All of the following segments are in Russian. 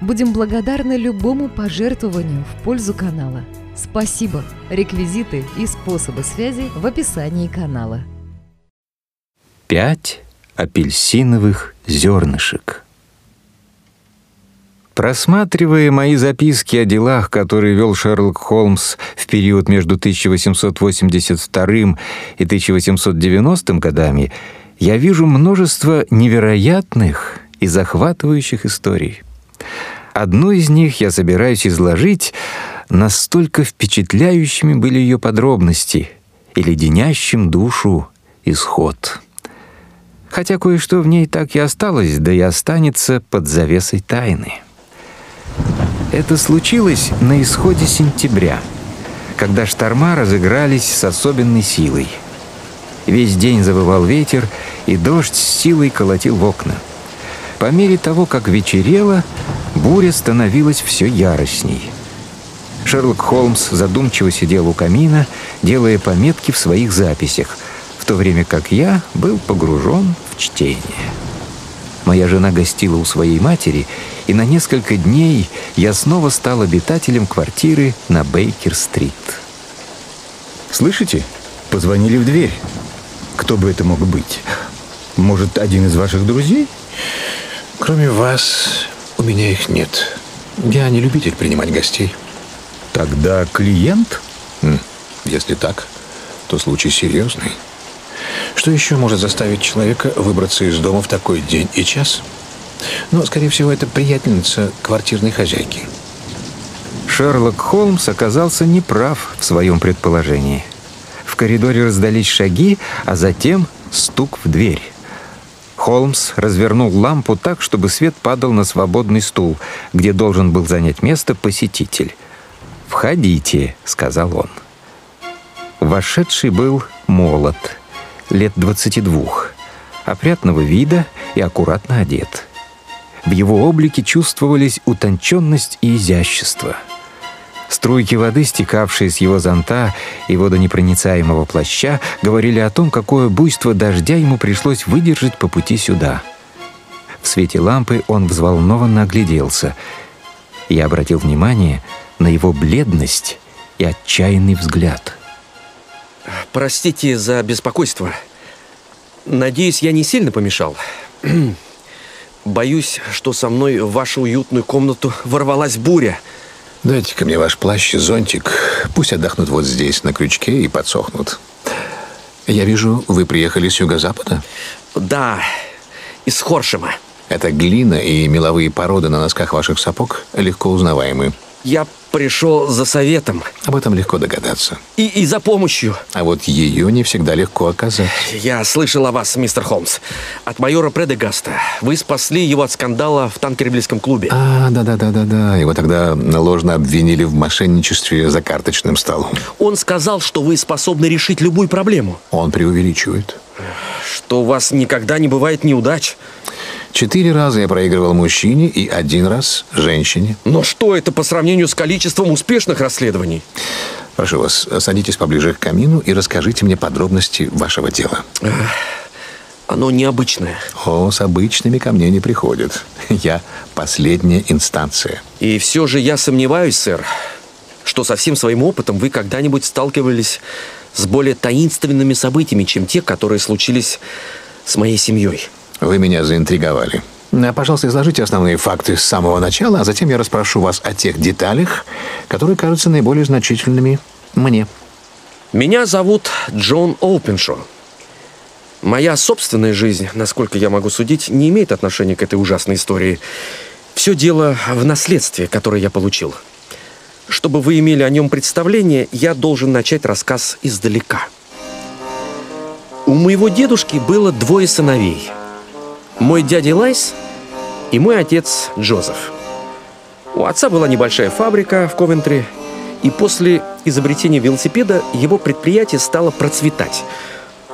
Будем благодарны любому пожертвованию в пользу канала. Спасибо! Реквизиты и способы связи в описании канала. Пять апельсиновых зернышек. Просматривая мои записки о делах, которые вел Шерлок Холмс в период между 1882 и 1890 годами, я вижу множество невероятных и захватывающих историй. Одну из них я собираюсь изложить, настолько впечатляющими были ее подробности и леденящим душу исход. Хотя кое-что в ней так и осталось, да и останется под завесой тайны. Это случилось на исходе сентября, когда шторма разыгрались с особенной силой. Весь день завывал ветер, и дождь с силой колотил в окна. По мере того, как вечерело, буря становилась все яростней. Шерлок Холмс задумчиво сидел у камина, делая пометки в своих записях, в то время как я был погружен в чтение. Моя жена гостила у своей матери, и на несколько дней я снова стал обитателем квартиры на Бейкер-стрит. «Слышите? Позвонили в дверь. Кто бы это мог быть? Может, один из ваших друзей?» Кроме вас, у меня их нет. Я не любитель принимать гостей. Тогда клиент? Если так, то случай серьезный. Что еще может заставить человека выбраться из дома в такой день и час? Но, скорее всего, это приятельница квартирной хозяйки. Шерлок Холмс оказался неправ в своем предположении. В коридоре раздались шаги, а затем стук в дверь. Холмс развернул лампу так, чтобы свет падал на свободный стул, где должен был занять место посетитель. «Входите», — сказал он. Вошедший был молод, лет двадцати двух, опрятного вида и аккуратно одет. В его облике чувствовались утонченность и изящество — Струйки воды, стекавшие с его зонта и водонепроницаемого плаща, говорили о том, какое буйство дождя ему пришлось выдержать по пути сюда. В свете лампы он взволнованно огляделся. Я обратил внимание на его бледность и отчаянный взгляд. «Простите за беспокойство. Надеюсь, я не сильно помешал. Боюсь, что со мной в вашу уютную комнату ворвалась буря». Дайте-ка мне ваш плащ и зонтик. Пусть отдохнут вот здесь, на крючке, и подсохнут. Я вижу, вы приехали с юго-запада? Да, из Хоршема. Это глина и меловые породы на носках ваших сапог легко узнаваемы. Я пришел за советом. Об этом легко догадаться. И, и за помощью. А вот ее не всегда легко оказать. Я слышал о вас, мистер Холмс. От майора Предегаста. Вы спасли его от скандала в танкербельском клубе. А, да-да-да-да-да. Его тогда ложно обвинили в мошенничестве за карточным столом. Он сказал, что вы способны решить любую проблему. Он преувеличивает. Что у вас никогда не бывает неудач. Четыре раза я проигрывал мужчине и один раз женщине. Но что это по сравнению с количеством успешных расследований? Прошу вас, садитесь поближе к камину и расскажите мне подробности вашего дела. Оно необычное. О, с обычными ко мне не приходят. Я последняя инстанция. И все же я сомневаюсь, сэр, что со всем своим опытом вы когда-нибудь сталкивались с более таинственными событиями, чем те, которые случились с моей семьей. Вы меня заинтриговали. А, пожалуйста, изложите основные факты с самого начала, а затем я расспрошу вас о тех деталях, которые кажутся наиболее значительными мне. Меня зовут Джон Оупеншо. Моя собственная жизнь, насколько я могу судить, не имеет отношения к этой ужасной истории. Все дело в наследстве, которое я получил. Чтобы вы имели о нем представление, я должен начать рассказ издалека. У моего дедушки было двое сыновей – мой дядя Элайс и мой отец Джозеф. У отца была небольшая фабрика в Ковентри, И после изобретения велосипеда его предприятие стало процветать.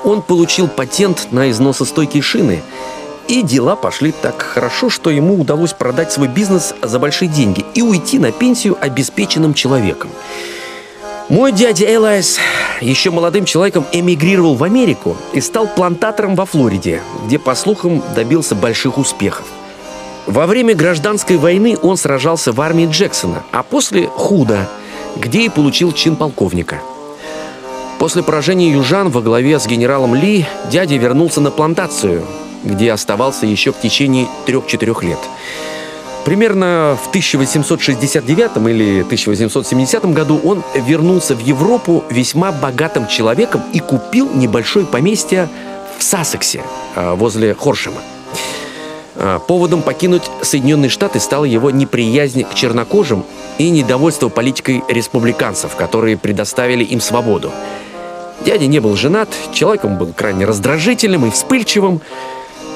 Он получил патент на износостойкие шины, и дела пошли так хорошо, что ему удалось продать свой бизнес за большие деньги и уйти на пенсию обеспеченным человеком. Мой дядя Элайс еще молодым человеком эмигрировал в Америку и стал плантатором во Флориде, где, по слухам, добился больших успехов. Во время гражданской войны он сражался в армии Джексона, а после – Худа, где и получил чин полковника. После поражения южан во главе с генералом Ли дядя вернулся на плантацию, где оставался еще в течение трех-четырех лет – Примерно в 1869 или 1870 году он вернулся в Европу весьма богатым человеком и купил небольшое поместье в Сассексе, а, возле Хоршема. А, поводом покинуть Соединенные Штаты стала его неприязнь к чернокожим и недовольство политикой республиканцев, которые предоставили им свободу. Дядя не был женат, человеком был крайне раздражительным и вспыльчивым,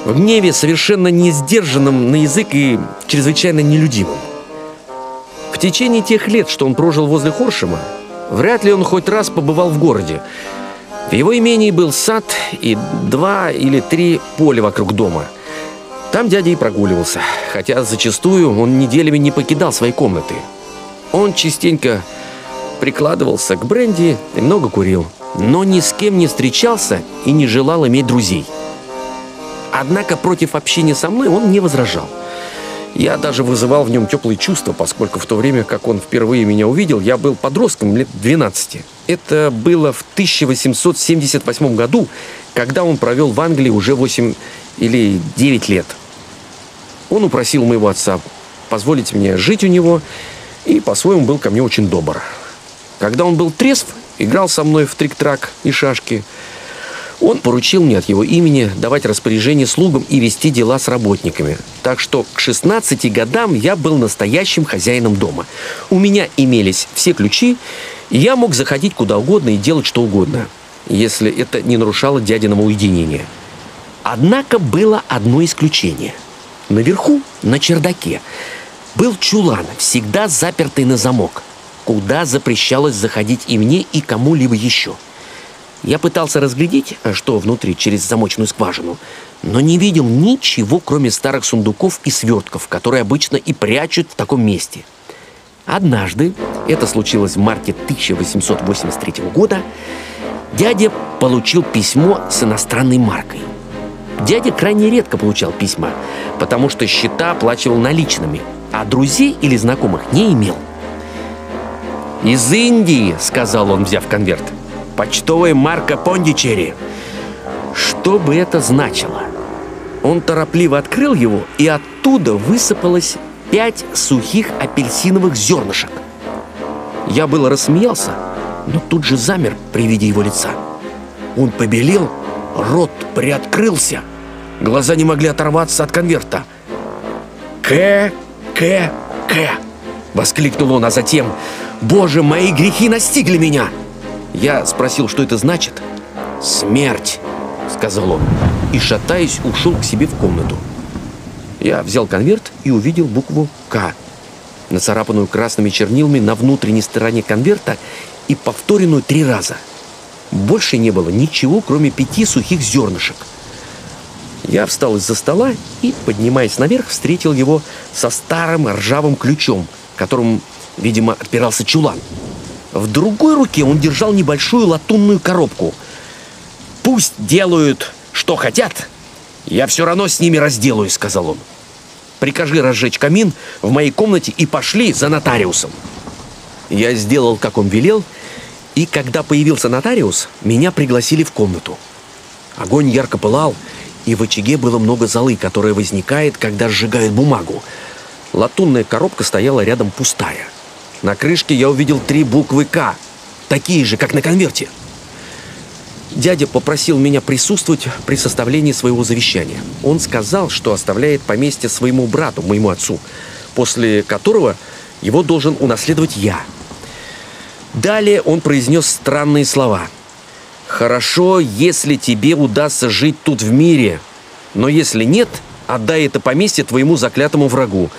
в гневе совершенно не сдержанным на язык и чрезвычайно нелюдимым. В течение тех лет, что он прожил возле Хоршема, вряд ли он хоть раз побывал в городе. В его имении был сад и два или три поля вокруг дома. Там дядя и прогуливался, хотя зачастую он неделями не покидал своей комнаты. Он частенько прикладывался к бренди и много курил, но ни с кем не встречался и не желал иметь друзей – Однако против общения со мной он не возражал. Я даже вызывал в нем теплые чувства, поскольку в то время, как он впервые меня увидел, я был подростком лет 12. Это было в 1878 году, когда он провел в Англии уже 8 или 9 лет. Он упросил моего отца позволить мне жить у него и по-своему был ко мне очень добр. Когда он был трезв, играл со мной в трик-трак и шашки – он поручил мне от его имени давать распоряжение слугам и вести дела с работниками. Так что к 16 годам я был настоящим хозяином дома. У меня имелись все ключи, и я мог заходить куда угодно и делать что угодно, если это не нарушало дядиного уединения. Однако было одно исключение. Наверху, на чердаке, был чулан, всегда запертый на замок, куда запрещалось заходить и мне, и кому-либо еще – я пытался разглядеть, э, что внутри через замочную скважину, но не видел ничего, кроме старых сундуков и свертков, которые обычно и прячут в таком месте. Однажды, это случилось в марте 1883 года, дядя получил письмо с иностранной маркой. Дядя крайне редко получал письма, потому что счета оплачивал наличными, а друзей или знакомых не имел. «Из Индии», — сказал он, взяв конверт — Почтовая марка Пондичери. Что бы это значило? Он торопливо открыл его, и оттуда высыпалось пять сухих апельсиновых зернышек. Я было рассмеялся, но тут же замер при виде его лица. Он побелел, рот приоткрылся, глаза не могли оторваться от конверта. «К, К, К!» — воскликнул он, а затем «Боже, мои грехи настигли меня!» Я спросил, что это значит. «Смерть», — сказал он, и, шатаясь, ушел к себе в комнату. Я взял конверт и увидел букву «К», нацарапанную красными чернилами на внутренней стороне конверта и повторенную три раза. Больше не было ничего, кроме пяти сухих зернышек. Я встал из-за стола и, поднимаясь наверх, встретил его со старым ржавым ключом, которым, видимо, отпирался чулан. В другой руке он держал небольшую латунную коробку. «Пусть делают, что хотят, я все равно с ними разделаюсь», — сказал он. «Прикажи разжечь камин в моей комнате и пошли за нотариусом». Я сделал, как он велел, и когда появился нотариус, меня пригласили в комнату. Огонь ярко пылал, и в очаге было много золы, которая возникает, когда сжигают бумагу. Латунная коробка стояла рядом пустая — на крышке я увидел три буквы «К», такие же, как на конверте. Дядя попросил меня присутствовать при составлении своего завещания. Он сказал, что оставляет поместье своему брату, моему отцу, после которого его должен унаследовать я. Далее он произнес странные слова. «Хорошо, если тебе удастся жить тут в мире, но если нет, отдай это поместье твоему заклятому врагу.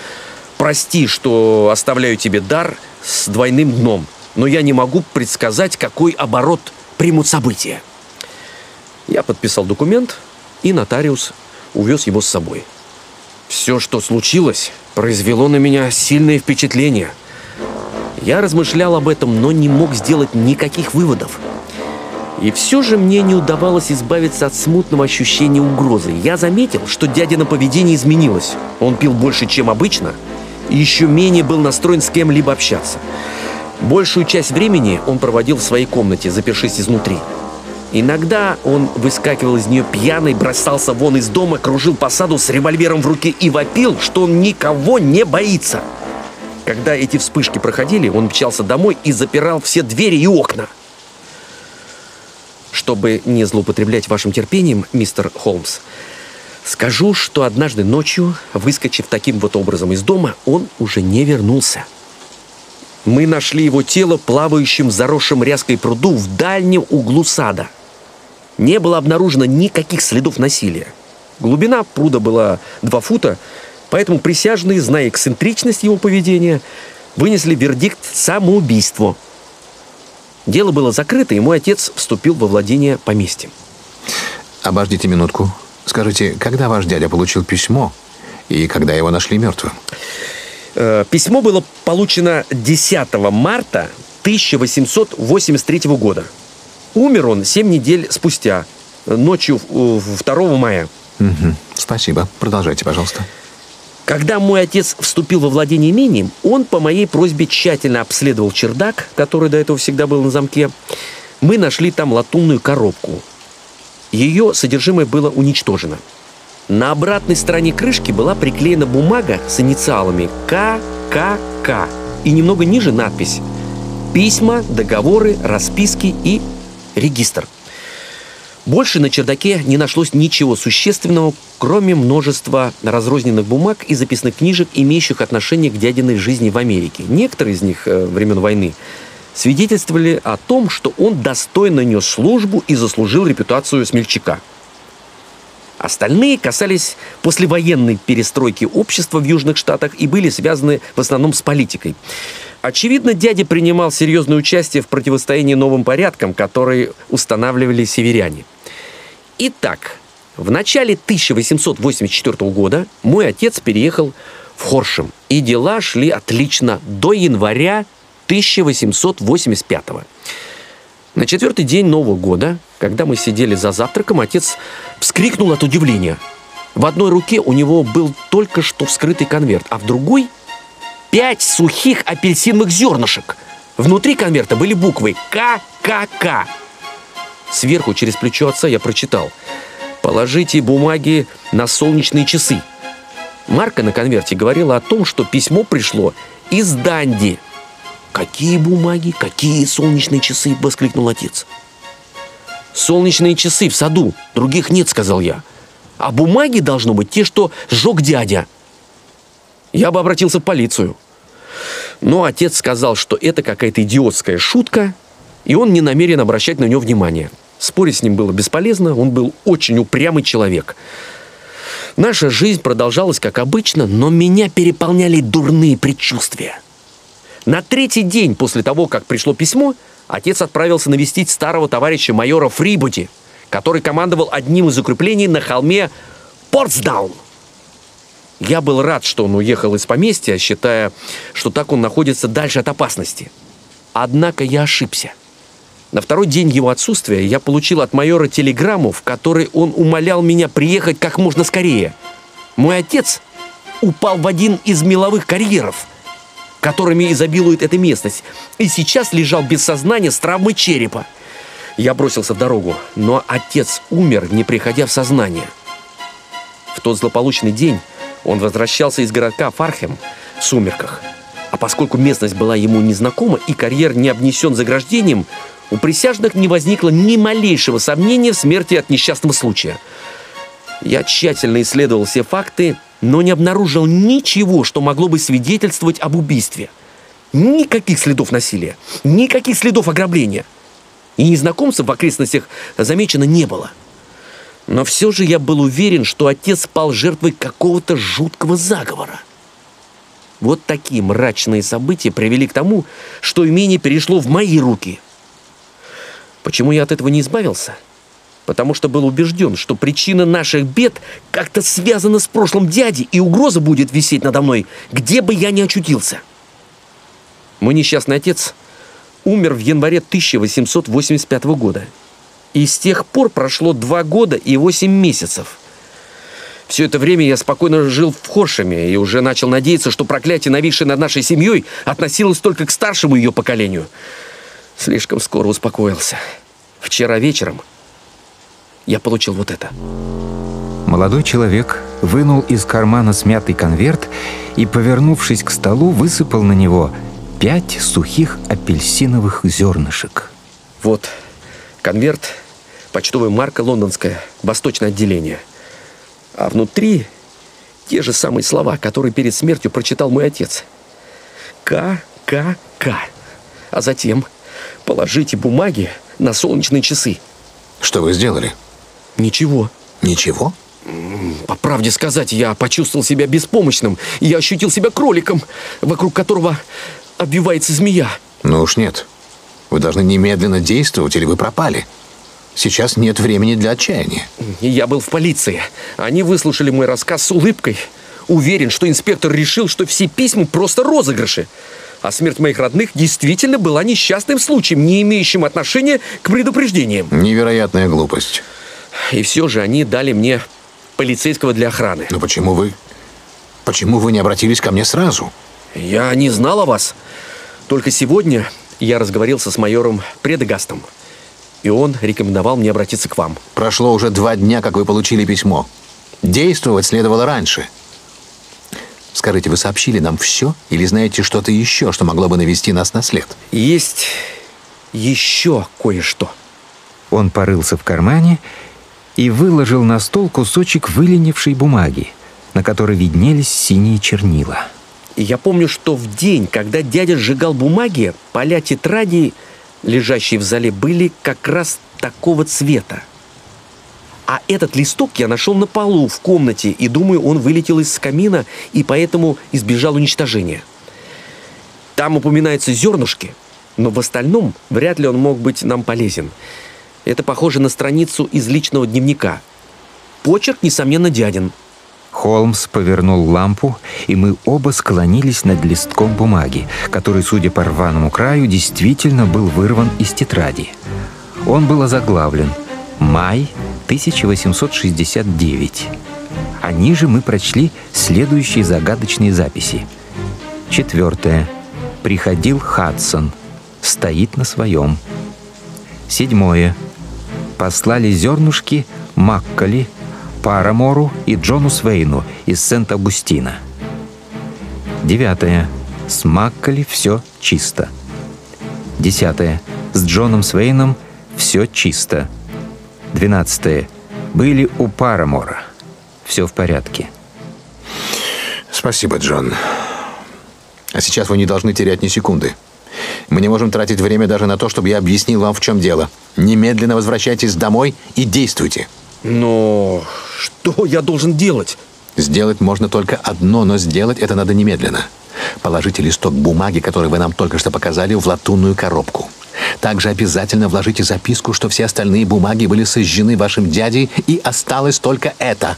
Прости, что оставляю тебе дар – с двойным дном. но я не могу предсказать, какой оборот примут события. Я подписал документ, и нотариус увез его с собой. Все, что случилось, произвело на меня сильное впечатление. Я размышлял об этом, но не мог сделать никаких выводов. И все же мне не удавалось избавиться от смутного ощущения угрозы. Я заметил, что дядя поведение изменилось. Он пил больше, чем обычно, еще менее был настроен с кем-либо общаться. Большую часть времени он проводил в своей комнате, запершись изнутри. Иногда он выскакивал из нее пьяный, бросался вон из дома, кружил по саду с револьвером в руке и вопил, что он никого не боится. Когда эти вспышки проходили, он мчался домой и запирал все двери и окна. Чтобы не злоупотреблять вашим терпением, мистер Холмс, скажу, что однажды ночью, выскочив таким вот образом из дома, он уже не вернулся. Мы нашли его тело плавающим в заросшем ряской пруду в дальнем углу сада – не было обнаружено никаких следов насилия. Глубина пруда была 2 фута, поэтому присяжные, зная эксцентричность его поведения, вынесли вердикт самоубийство. Дело было закрыто, и мой отец вступил во владение поместьем. Обождите минутку. Скажите, когда ваш дядя получил письмо и когда его нашли мертвым? Э, письмо было получено 10 марта 1883 года. Умер он 7 недель спустя, ночью 2 мая. Угу. Спасибо. Продолжайте, пожалуйста. Когда мой отец вступил во владение имением, он по моей просьбе тщательно обследовал чердак, который до этого всегда был на замке. Мы нашли там латунную коробку. Ее содержимое было уничтожено. На обратной стороне крышки была приклеена бумага с инициалами ККК и немного ниже надпись «Письма, договоры, расписки и регистр. Больше на чердаке не нашлось ничего существенного, кроме множества разрозненных бумаг и записных книжек, имеющих отношение к дядиной жизни в Америке. Некоторые из них э, времен войны свидетельствовали о том, что он достойно нес службу и заслужил репутацию смельчака. Остальные касались послевоенной перестройки общества в Южных Штатах и были связаны в основном с политикой. Очевидно, дядя принимал серьезное участие в противостоянии новым порядкам, которые устанавливали северяне. Итак, в начале 1884 года мой отец переехал в Хоршем, и дела шли отлично до января 1885 На четвертый день Нового года, когда мы сидели за завтраком, отец вскрикнул от удивления. В одной руке у него был только что вскрытый конверт, а в другой – пять сухих апельсиновых зернышек. Внутри конверта были буквы ККК. Сверху через плечо отца я прочитал «Положите бумаги на солнечные часы». Марка на конверте говорила о том, что письмо пришло из Данди. «Какие бумаги? Какие солнечные часы?» – воскликнул отец. «Солнечные часы в саду, других нет», – сказал я. «А бумаги должно быть те, что сжег дядя». Я бы обратился в полицию. Но отец сказал, что это какая-то идиотская шутка, и он не намерен обращать на нее внимание. Спорить с ним было бесполезно, он был очень упрямый человек. Наша жизнь продолжалась как обычно, но меня переполняли дурные предчувствия. На третий день после того, как пришло письмо, отец отправился навестить старого товарища майора Фрибути, который командовал одним из укреплений на холме Портсдаун. Я был рад, что он уехал из поместья, считая, что так он находится дальше от опасности. Однако я ошибся. На второй день его отсутствия я получил от майора телеграмму, в которой он умолял меня приехать как можно скорее. Мой отец упал в один из меловых карьеров, которыми изобилует эта местность, и сейчас лежал без сознания с травмой черепа. Я бросился в дорогу, но отец умер, не приходя в сознание. В тот злополучный день он возвращался из городка Фархем в сумерках. А поскольку местность была ему незнакома и карьер не обнесен заграждением, у присяжных не возникло ни малейшего сомнения в смерти от несчастного случая. Я тщательно исследовал все факты, но не обнаружил ничего, что могло бы свидетельствовать об убийстве. Никаких следов насилия, никаких следов ограбления. И незнакомцев в окрестностях замечено не было – но все же я был уверен, что отец пал жертвой какого-то жуткого заговора. Вот такие мрачные события привели к тому, что имение перешло в мои руки. Почему я от этого не избавился? Потому что был убежден, что причина наших бед как-то связана с прошлым дяди, и угроза будет висеть надо мной, где бы я ни очутился. Мой несчастный отец умер в январе 1885 года. И с тех пор прошло два года и восемь месяцев – все это время я спокойно жил в Хоршеме и уже начал надеяться, что проклятие, нависшее над нашей семьей, относилось только к старшему ее поколению. Слишком скоро успокоился. Вчера вечером я получил вот это. Молодой человек вынул из кармана смятый конверт и, повернувшись к столу, высыпал на него пять сухих апельсиновых зернышек. Вот конверт, почтовая марка лондонская, восточное отделение – а внутри те же самые слова, которые перед смертью прочитал мой отец. К, К, К. А затем положите бумаги на солнечные часы. Что вы сделали? Ничего. Ничего? По правде сказать, я почувствовал себя беспомощным. Я ощутил себя кроликом, вокруг которого обвивается змея. Ну уж нет. Вы должны немедленно действовать, или вы пропали. Сейчас нет времени для отчаяния. Я был в полиции. Они выслушали мой рассказ с улыбкой. Уверен, что инспектор решил, что все письма просто розыгрыши. А смерть моих родных действительно была несчастным случаем, не имеющим отношения к предупреждениям. Невероятная глупость. И все же они дали мне полицейского для охраны. Но почему вы... Почему вы не обратились ко мне сразу? Я не знал о вас. Только сегодня я разговорился с майором Предегастом и он рекомендовал мне обратиться к вам. Прошло уже два дня, как вы получили письмо. Действовать следовало раньше. Скажите, вы сообщили нам все или знаете что-то еще, что могло бы навести нас на след? Есть еще кое-что. Он порылся в кармане и выложил на стол кусочек выленившей бумаги, на которой виднелись синие чернила. Я помню, что в день, когда дядя сжигал бумаги, поля тетради лежащие в зале, были как раз такого цвета. А этот листок я нашел на полу в комнате, и думаю, он вылетел из камина и поэтому избежал уничтожения. Там упоминаются зернышки, но в остальном вряд ли он мог быть нам полезен. Это похоже на страницу из личного дневника. Почерк, несомненно, дядин. Холмс повернул лампу, и мы оба склонились над листком бумаги, который, судя по рваному краю, действительно был вырван из тетради. Он был озаглавлен «Май 1869». А ниже мы прочли следующие загадочные записи. Четвертое. Приходил Хадсон. Стоит на своем. Седьмое. Послали зернышки Макколи Парамору и Джону Свейну из Сент-Августина. Девятое. С Макколи все чисто. Десятое. С Джоном Свейном все чисто. Двенадцатое. Были у Парамора. Все в порядке. Спасибо, Джон. А сейчас вы не должны терять ни секунды. Мы не можем тратить время даже на то, чтобы я объяснил вам, в чем дело. Немедленно возвращайтесь домой и действуйте. Но что я должен делать? Сделать можно только одно, но сделать это надо немедленно. Положите листок бумаги, который вы нам только что показали, в латунную коробку. Также обязательно вложите записку, что все остальные бумаги были сожжены вашим дядей, и осталось только это.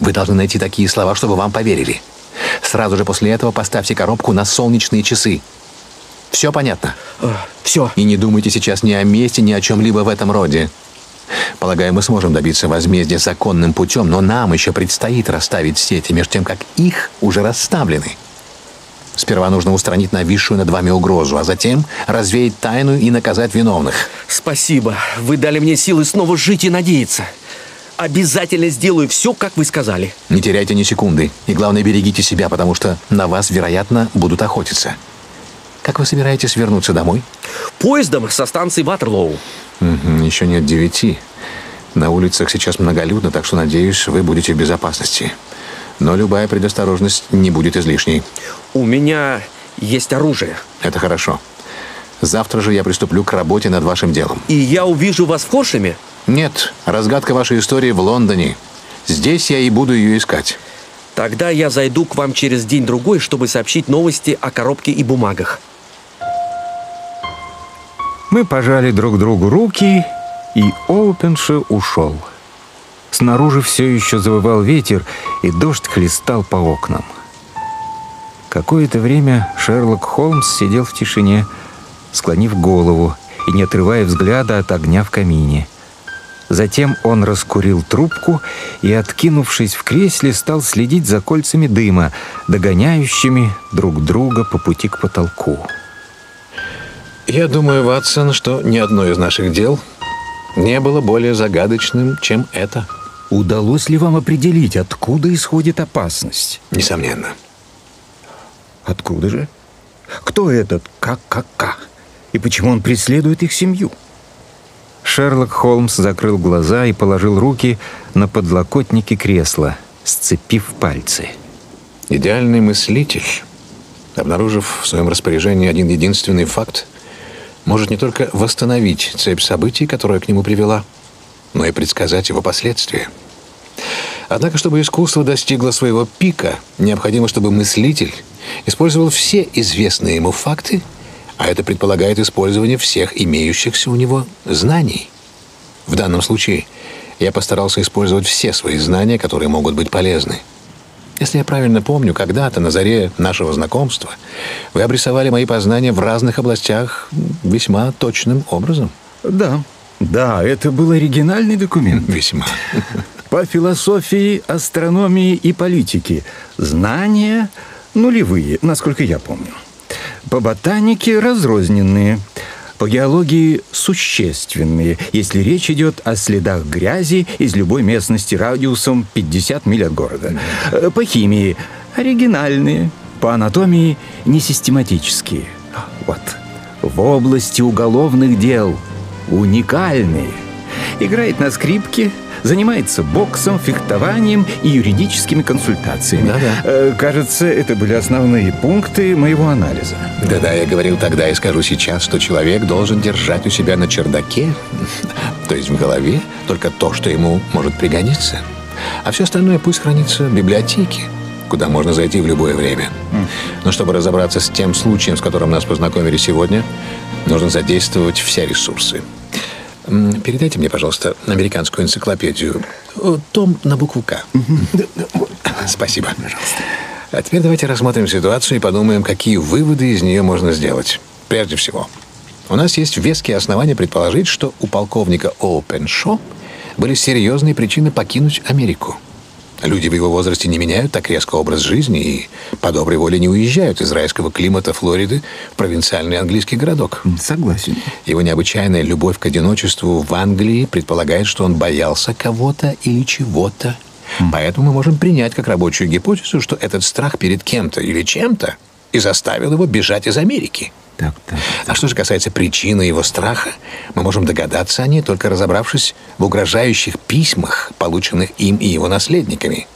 Вы должны найти такие слова, чтобы вам поверили. Сразу же после этого поставьте коробку на солнечные часы. Все понятно? А, все. И не думайте сейчас ни о месте, ни о чем-либо в этом роде. Полагаю, мы сможем добиться возмездия законным путем, но нам еще предстоит расставить сети, между тем, как их уже расставлены. Сперва нужно устранить нависшую над вами угрозу, а затем развеять тайну и наказать виновных. Спасибо. Вы дали мне силы снова жить и надеяться. Обязательно сделаю все, как вы сказали. Не теряйте ни секунды. И главное, берегите себя, потому что на вас, вероятно, будут охотиться. Как вы собираетесь вернуться домой? Поездом со станции Ватерлоу. Угу, еще нет девяти. На улицах сейчас многолюдно, так что, надеюсь, вы будете в безопасности. Но любая предосторожность не будет излишней. У меня есть оружие. Это хорошо. Завтра же я приступлю к работе над вашим делом. И я увижу вас в Хоршеме? Нет, разгадка вашей истории в Лондоне. Здесь я и буду ее искать. Тогда я зайду к вам через день-другой, чтобы сообщить новости о коробке и бумагах. Мы пожали друг другу руки, и Оупенши ушел. Снаружи все еще завывал ветер, и дождь хлестал по окнам. Какое-то время Шерлок Холмс сидел в тишине, склонив голову и не отрывая взгляда от огня в камине. Затем он раскурил трубку и, откинувшись в кресле, стал следить за кольцами дыма, догоняющими друг друга по пути к потолку. Я думаю, Ватсон, что ни одно из наших дел не было более загадочным, чем это. Удалось ли вам определить, откуда исходит опасность? Несомненно. Откуда же? Кто этот ККК? И почему он преследует их семью? Шерлок Холмс закрыл глаза и положил руки на подлокотники кресла, сцепив пальцы. Идеальный мыслитель, обнаружив в своем распоряжении один единственный факт, может не только восстановить цепь событий, которая к нему привела, но и предсказать его последствия. Однако, чтобы искусство достигло своего пика, необходимо, чтобы мыслитель использовал все известные ему факты – а это предполагает использование всех имеющихся у него знаний. В данном случае я постарался использовать все свои знания, которые могут быть полезны. Если я правильно помню, когда-то на заре нашего знакомства вы обрисовали мои познания в разных областях весьма точным образом. Да, да, это был оригинальный документ. Весьма. По философии, астрономии и политике знания нулевые, насколько я помню. По ботанике разрозненные, по геологии существенные, если речь идет о следах грязи из любой местности радиусом 50 миль от города. Э, по химии оригинальные, по анатомии несистематические. Вот. В области уголовных дел уникальные. Играет на скрипке, занимается боксом, фехтованием и юридическими консультациями. Да-да. Э, кажется, это были основные пункты моего анализа. Да-да, я говорил тогда и скажу сейчас, что человек должен держать у себя на чердаке, то есть в голове, только то, что ему может пригодиться. А все остальное пусть хранится в библиотеке, куда можно зайти в любое время. Но чтобы разобраться с тем случаем, с которым нас познакомили сегодня, нужно задействовать все ресурсы. Передайте мне, пожалуйста, американскую энциклопедию. Том на букву «К». Спасибо. Пожалуйста. А теперь давайте рассмотрим ситуацию и подумаем, какие выводы из нее можно сделать. Прежде всего, у нас есть веские основания предположить, что у полковника Оупеншо были серьезные причины покинуть Америку. Люди в его возрасте не меняют так резко образ жизни и по доброй воле не уезжают из райского климата Флориды в провинциальный английский городок. Согласен. Его необычайная любовь к одиночеству в Англии предполагает, что он боялся кого-то или чего-то. Поэтому мы можем принять как рабочую гипотезу, что этот страх перед кем-то или чем-то и заставил его бежать из Америки. Так, так. А что же касается причины его страха, мы можем догадаться о ней, только разобравшись в угрожающих письмах, полученных им и его наследниками.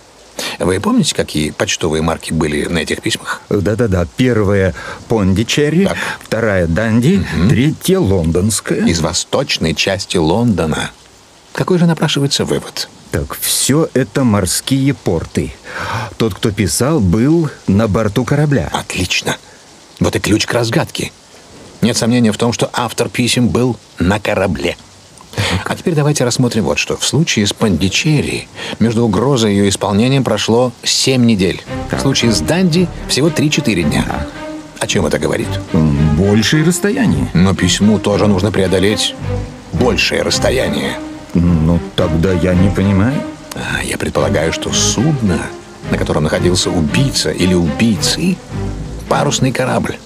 Вы помните, какие почтовые марки были на этих письмах? Да-да-да. Первая Пондичерри, Так. вторая Данди, третья Лондонская. Из восточной части Лондона. Какой же напрашивается вывод? Так, все это морские порты. Тот, кто писал, был на борту корабля. Отлично. Вот и ключ к разгадке. Нет сомнения в том, что автор писем был на корабле. А теперь давайте рассмотрим вот что. В случае с Пандичерри между угрозой и ее исполнением прошло 7 недель. В случае с Данди всего 3-4 дня. О чем это говорит? Большее расстояние. Но письму тоже нужно преодолеть большее расстояние. Ну, тогда я не понимаю. А, Я предполагаю, что судно, на котором находился убийца или убийцы, парусный корабль.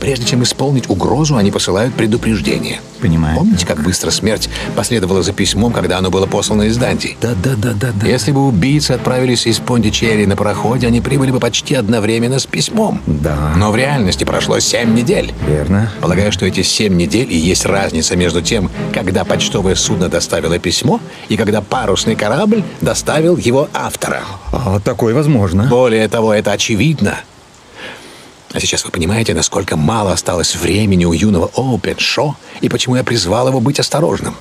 Прежде чем исполнить угрозу, они посылают предупреждение. Понимаю. Помните, как быстро смерть последовала за письмом, когда оно было послано из Данди? Да-да-да-да-да. Если бы убийцы отправились из Пондичерри на пароходе, они прибыли бы почти одновременно с письмом. Да. Но в реальности прошло семь недель. Верно. Полагаю, что эти семь недель и есть разница между тем, когда почтовое судно доставило письмо и когда парусный корабль доставил его автора. А, такое возможно. Более того, это очевидно. А сейчас вы понимаете, насколько мало осталось времени у юного Оупеншо и почему я призвал его быть осторожным.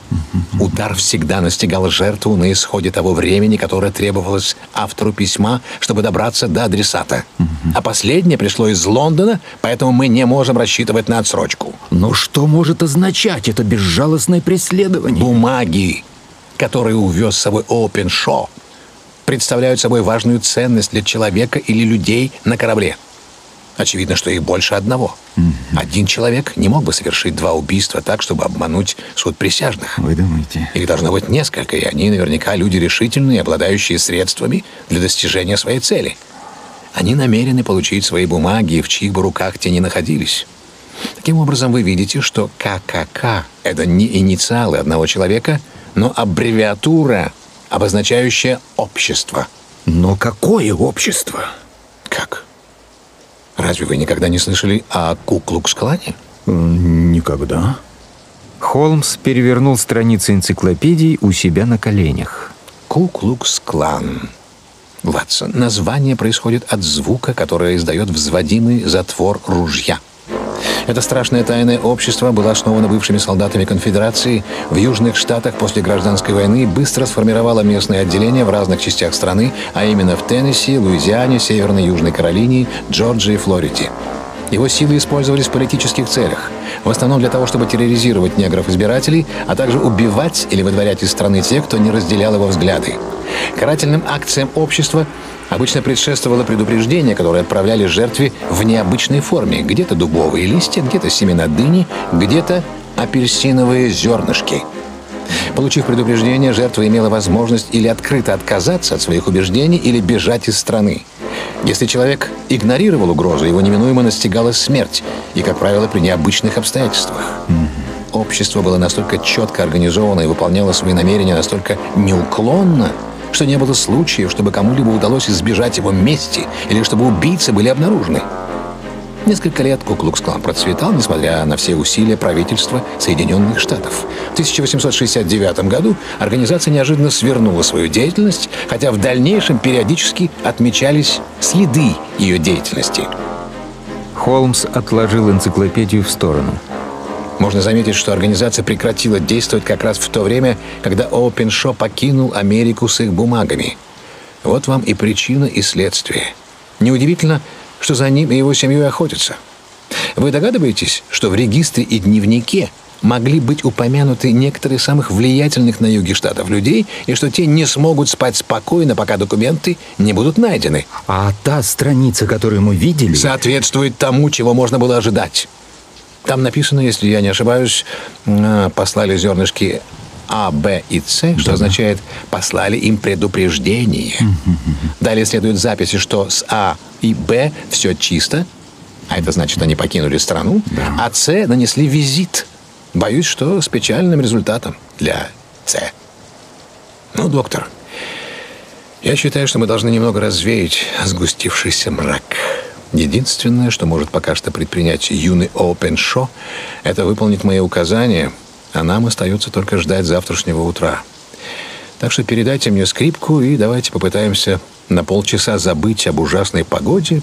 Удар всегда настигал жертву на исходе того времени, которое требовалось автору письма, чтобы добраться до адресата. А последнее пришло из Лондона, поэтому мы не можем рассчитывать на отсрочку. Но что может означать это безжалостное преследование? Бумаги, которые увез с собой Оупеншо, представляют собой важную ценность для человека или людей на корабле. Очевидно, что их больше одного. Один человек не мог бы совершить два убийства так, чтобы обмануть суд присяжных. Вы думаете? Их должно быть несколько, и они наверняка люди решительные, обладающие средствами для достижения своей цели. Они намерены получить свои бумаги, в чьих бы руках те не находились. Таким образом, вы видите, что ККК — это не инициалы одного человека, но аббревиатура, обозначающая общество. Но какое общество? Разве вы никогда не слышали о Куклукс-клане? Никогда. Холмс перевернул страницы энциклопедии у себя на коленях. Куклукс-клан. Ватсон, название происходит от звука, которое издает взводимый затвор ружья. Это страшное тайное общество было основано бывшими солдатами конфедерации в Южных Штатах после гражданской войны и быстро сформировало местные отделения в разных частях страны, а именно в Теннесси, Луизиане, Северной Южной Каролине, Джорджии и Флориде. Его силы использовались в политических целях, в основном для того, чтобы терроризировать негров-избирателей, а также убивать или выдворять из страны тех, кто не разделял его взгляды. Карательным акциям общества обычно предшествовало предупреждение, которое отправляли жертве в необычной форме. Где-то дубовые листья, где-то семена дыни, где-то апельсиновые зернышки. Получив предупреждение, жертва имела возможность или открыто отказаться от своих убеждений, или бежать из страны. Если человек игнорировал угрозу, его неминуемо настигала смерть, и, как правило, при необычных обстоятельствах. Общество было настолько четко организовано и выполняло свои намерения настолько неуклонно, что не было случаев, чтобы кому-либо удалось избежать его мести или чтобы убийцы были обнаружены. Несколько лет Куклукс-клан процветал, несмотря на все усилия правительства Соединенных Штатов. В 1869 году организация неожиданно свернула свою деятельность, хотя в дальнейшем периодически отмечались следы ее деятельности. Холмс отложил энциклопедию в сторону. Можно заметить, что организация прекратила действовать как раз в то время, когда Опеншо покинул Америку с их бумагами. Вот вам и причина, и следствие. Неудивительно, что за ним и его семьей охотятся. Вы догадываетесь, что в регистре и дневнике могли быть упомянуты некоторые самых влиятельных на юге штатов людей, и что те не смогут спать спокойно, пока документы не будут найдены. А та страница, которую мы видели... Соответствует тому, чего можно было ожидать. Там написано, если я не ошибаюсь, а, послали зернышки А, Б и С, что означает послали им предупреждение. Далее следуют записи, что с А и Б все чисто, а это значит, они покинули страну, а С нанесли визит. Боюсь, что с печальным результатом для С. Ну, доктор, я считаю, что мы должны немного развеять сгустившийся мрак. Единственное, что может пока что предпринять юный Опеншо, это выполнить мои указания, а нам остается только ждать завтрашнего утра. Так что передайте мне скрипку и давайте попытаемся на полчаса забыть об ужасной погоде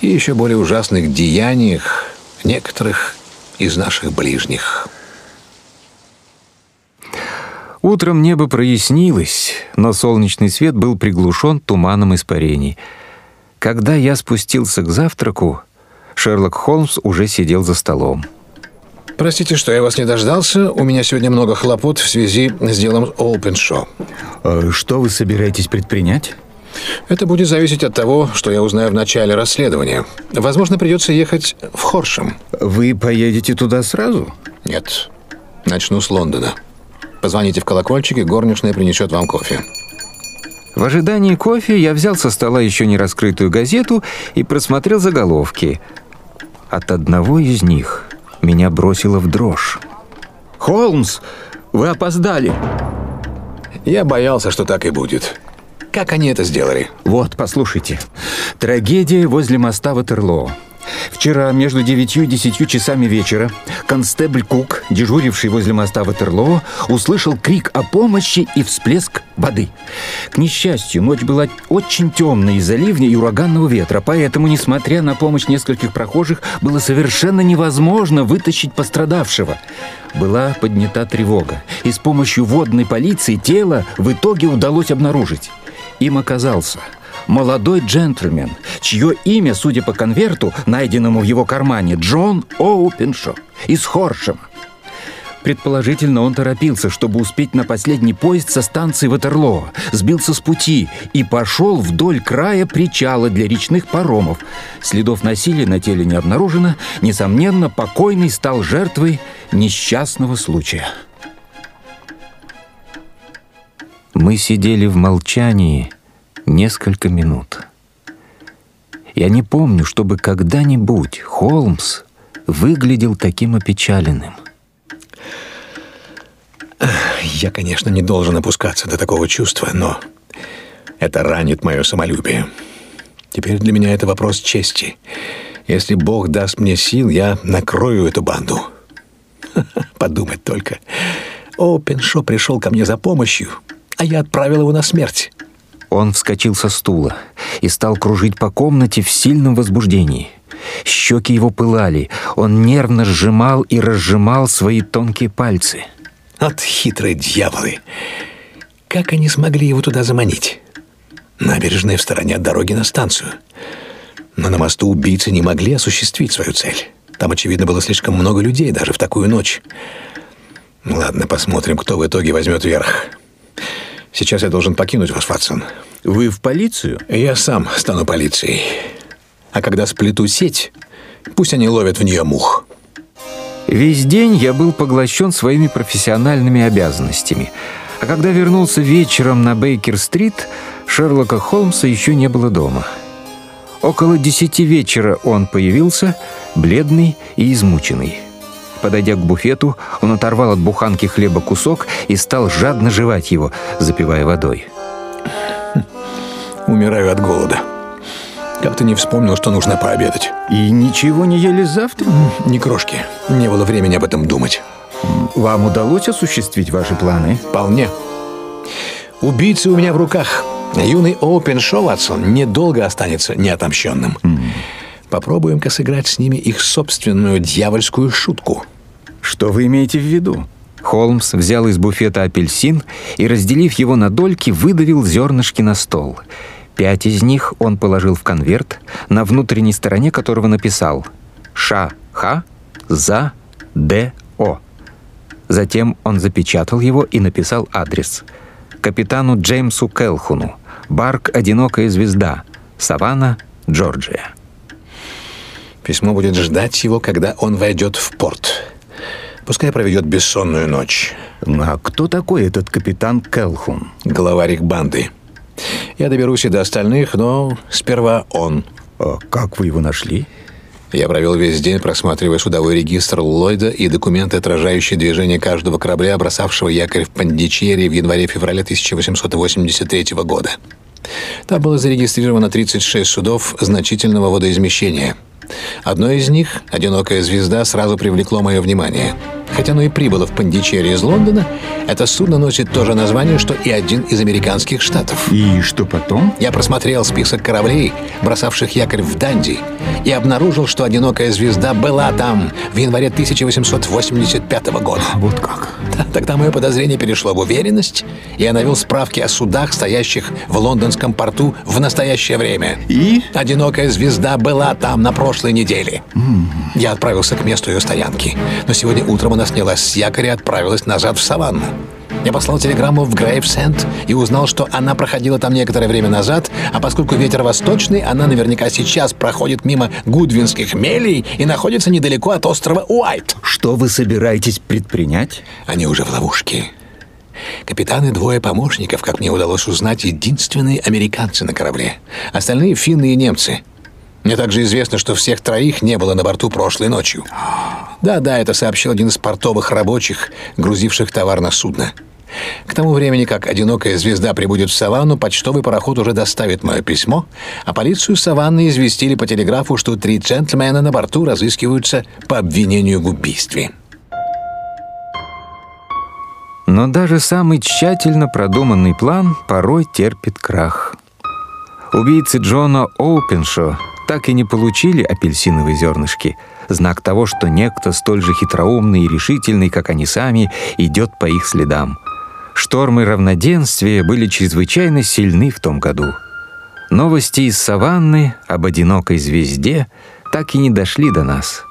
и еще более ужасных деяниях некоторых из наших ближних. Утром небо прояснилось, но солнечный свет был приглушен туманом испарений. Когда я спустился к завтраку, Шерлок Холмс уже сидел за столом. Простите, что я вас не дождался. У меня сегодня много хлопот в связи с делом Олпеншо. Э, Что вы собираетесь предпринять? Это будет зависеть от того, что я узнаю в начале расследования. Возможно, придется ехать в Хоршем. Вы поедете туда сразу? Нет, начну с Лондона. Позвоните в колокольчик, и горничная принесет вам кофе. В ожидании кофе я взял со стола еще не раскрытую газету и просмотрел заголовки. От одного из них меня бросило в дрожь. Холмс, вы опоздали. Я боялся, что так и будет. Как они это сделали? Вот, послушайте. Трагедия возле моста Ватерлоо. Вчера между девятью и десятью часами вечера констебль Кук, дежуривший возле моста Ватерлоо, услышал крик о помощи и всплеск воды. К несчастью, ночь была очень темная из-за ливня и ураганного ветра, поэтому, несмотря на помощь нескольких прохожих, было совершенно невозможно вытащить пострадавшего. Была поднята тревога, и с помощью водной полиции тело в итоге удалось обнаружить. Им оказался молодой джентльмен, чье имя, судя по конверту, найденному в его кармане, Джон Оупеншо из Хоршема. Предположительно, он торопился, чтобы успеть на последний поезд со станции Ватерлоо, сбился с пути и пошел вдоль края причала для речных паромов. Следов насилия на теле не обнаружено. Несомненно, покойный стал жертвой несчастного случая. Мы сидели в молчании несколько минут. Я не помню, чтобы когда-нибудь Холмс выглядел таким опечаленным. Я, конечно, не должен опускаться до такого чувства, но это ранит мое самолюбие. Теперь для меня это вопрос чести. Если Бог даст мне сил, я накрою эту банду. Подумать только. О, Пеншо пришел ко мне за помощью, а я отправил его на смерть. Он вскочил со стула и стал кружить по комнате в сильном возбуждении. Щеки его пылали, он нервно сжимал и разжимал свои тонкие пальцы. От хитрые дьяволы! Как они смогли его туда заманить? Набережная в стороне от дороги на станцию. Но на мосту убийцы не могли осуществить свою цель. Там, очевидно, было слишком много людей даже в такую ночь. Ладно, посмотрим, кто в итоге возьмет верх. Сейчас я должен покинуть вас, Ватсон. Вы в полицию? Я сам стану полицией. А когда сплету сеть, пусть они ловят в нее мух. Весь день я был поглощен своими профессиональными обязанностями. А когда вернулся вечером на Бейкер-стрит, Шерлока Холмса еще не было дома. Около десяти вечера он появился, бледный и измученный. Подойдя к буфету, он оторвал от буханки хлеба кусок и стал жадно жевать его, запивая водой. Умираю от голода. Как ты не вспомнил, что нужно пообедать? И ничего не ели завтра? Ни крошки. Не было времени об этом думать. Вам удалось осуществить ваши планы? Вполне. Убийцы у меня в руках. Юный Оупен Шоуатсон недолго останется неотомщенным. Mm. Попробуем-ка сыграть с ними их собственную дьявольскую шутку. Что вы имеете в виду? Холмс взял из буфета апельсин и, разделив его на дольки, выдавил зернышки на стол. Пять из них он положил в конверт, на внутренней стороне которого написал «Ша-Ха за Д-О». Затем он запечатал его и написал адрес. Капитану Джеймсу Келхуну, Барк «Одинокая звезда», Саванна, Джорджия. Письмо будет ждать его, когда он войдет в порт. Пускай проведет бессонную ночь. А кто такой этот капитан Келхун? Главарь их банды. Я доберусь и до остальных, но сперва он. А как вы его нашли? Я провел весь день, просматривая судовой регистр Ллойда и документы, отражающие движение каждого корабля, бросавшего якорь в Пандичерри в январе-феврале 1883 года. Там было зарегистрировано 36 судов значительного водоизмещения – Одно из них, «Одинокая звезда», сразу привлекло мое внимание. Хотя оно и прибыло в Пандичерри из Лондона, это судно носит то же название, что и один из американских штатов. И что потом? Я просмотрел список кораблей, бросавших якорь в Данди, и обнаружил, что «Одинокая звезда» была там в январе 1885 года. Вот как? Тогда мое подозрение перешло в уверенность, и я навел справки о судах, стоящих в лондонском порту в настоящее время. И? «Одинокая звезда» была там на прошлой неделе. Mm. Я отправился к месту ее стоянки, но сегодня утром она снялась с якоря и отправилась назад в саванну. Я послал телеграмму в Грейвсенд и узнал, что она проходила там некоторое время назад, а поскольку ветер восточный, она наверняка сейчас проходит мимо Гудвинских мелей и находится недалеко от острова Уайт. Что вы собираетесь предпринять? Они уже в ловушке. Капитаны двое помощников, как мне удалось узнать, единственные американцы на корабле. Остальные финны и немцы. Мне также известно, что всех троих не было на борту прошлой ночью. Да-да, это сообщил один из портовых рабочих, грузивших товар на судно. К тому времени, как одинокая звезда прибудет в саванну, почтовый пароход уже доставит мое письмо, а полицию саванны известили по телеграфу, что три джентльмена на борту разыскиваются по обвинению в убийстве. Но даже самый тщательно продуманный план порой терпит крах. Убийцы Джона Оупеншо так и не получили апельсиновые зернышки, знак того, что некто столь же хитроумный и решительный, как они сами, идет по их следам. Штормы равноденствия были чрезвычайно сильны в том году. Новости из саванны об одинокой звезде так и не дошли до нас.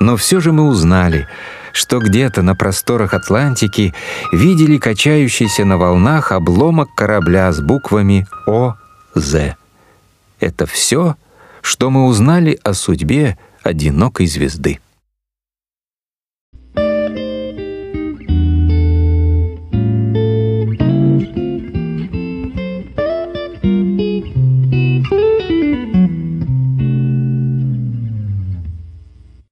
Но все же мы узнали, что где-то на просторах Атлантики видели качающийся на волнах обломок корабля с буквами «ОЗ». Это все, что мы узнали о судьбе одинокой звезды.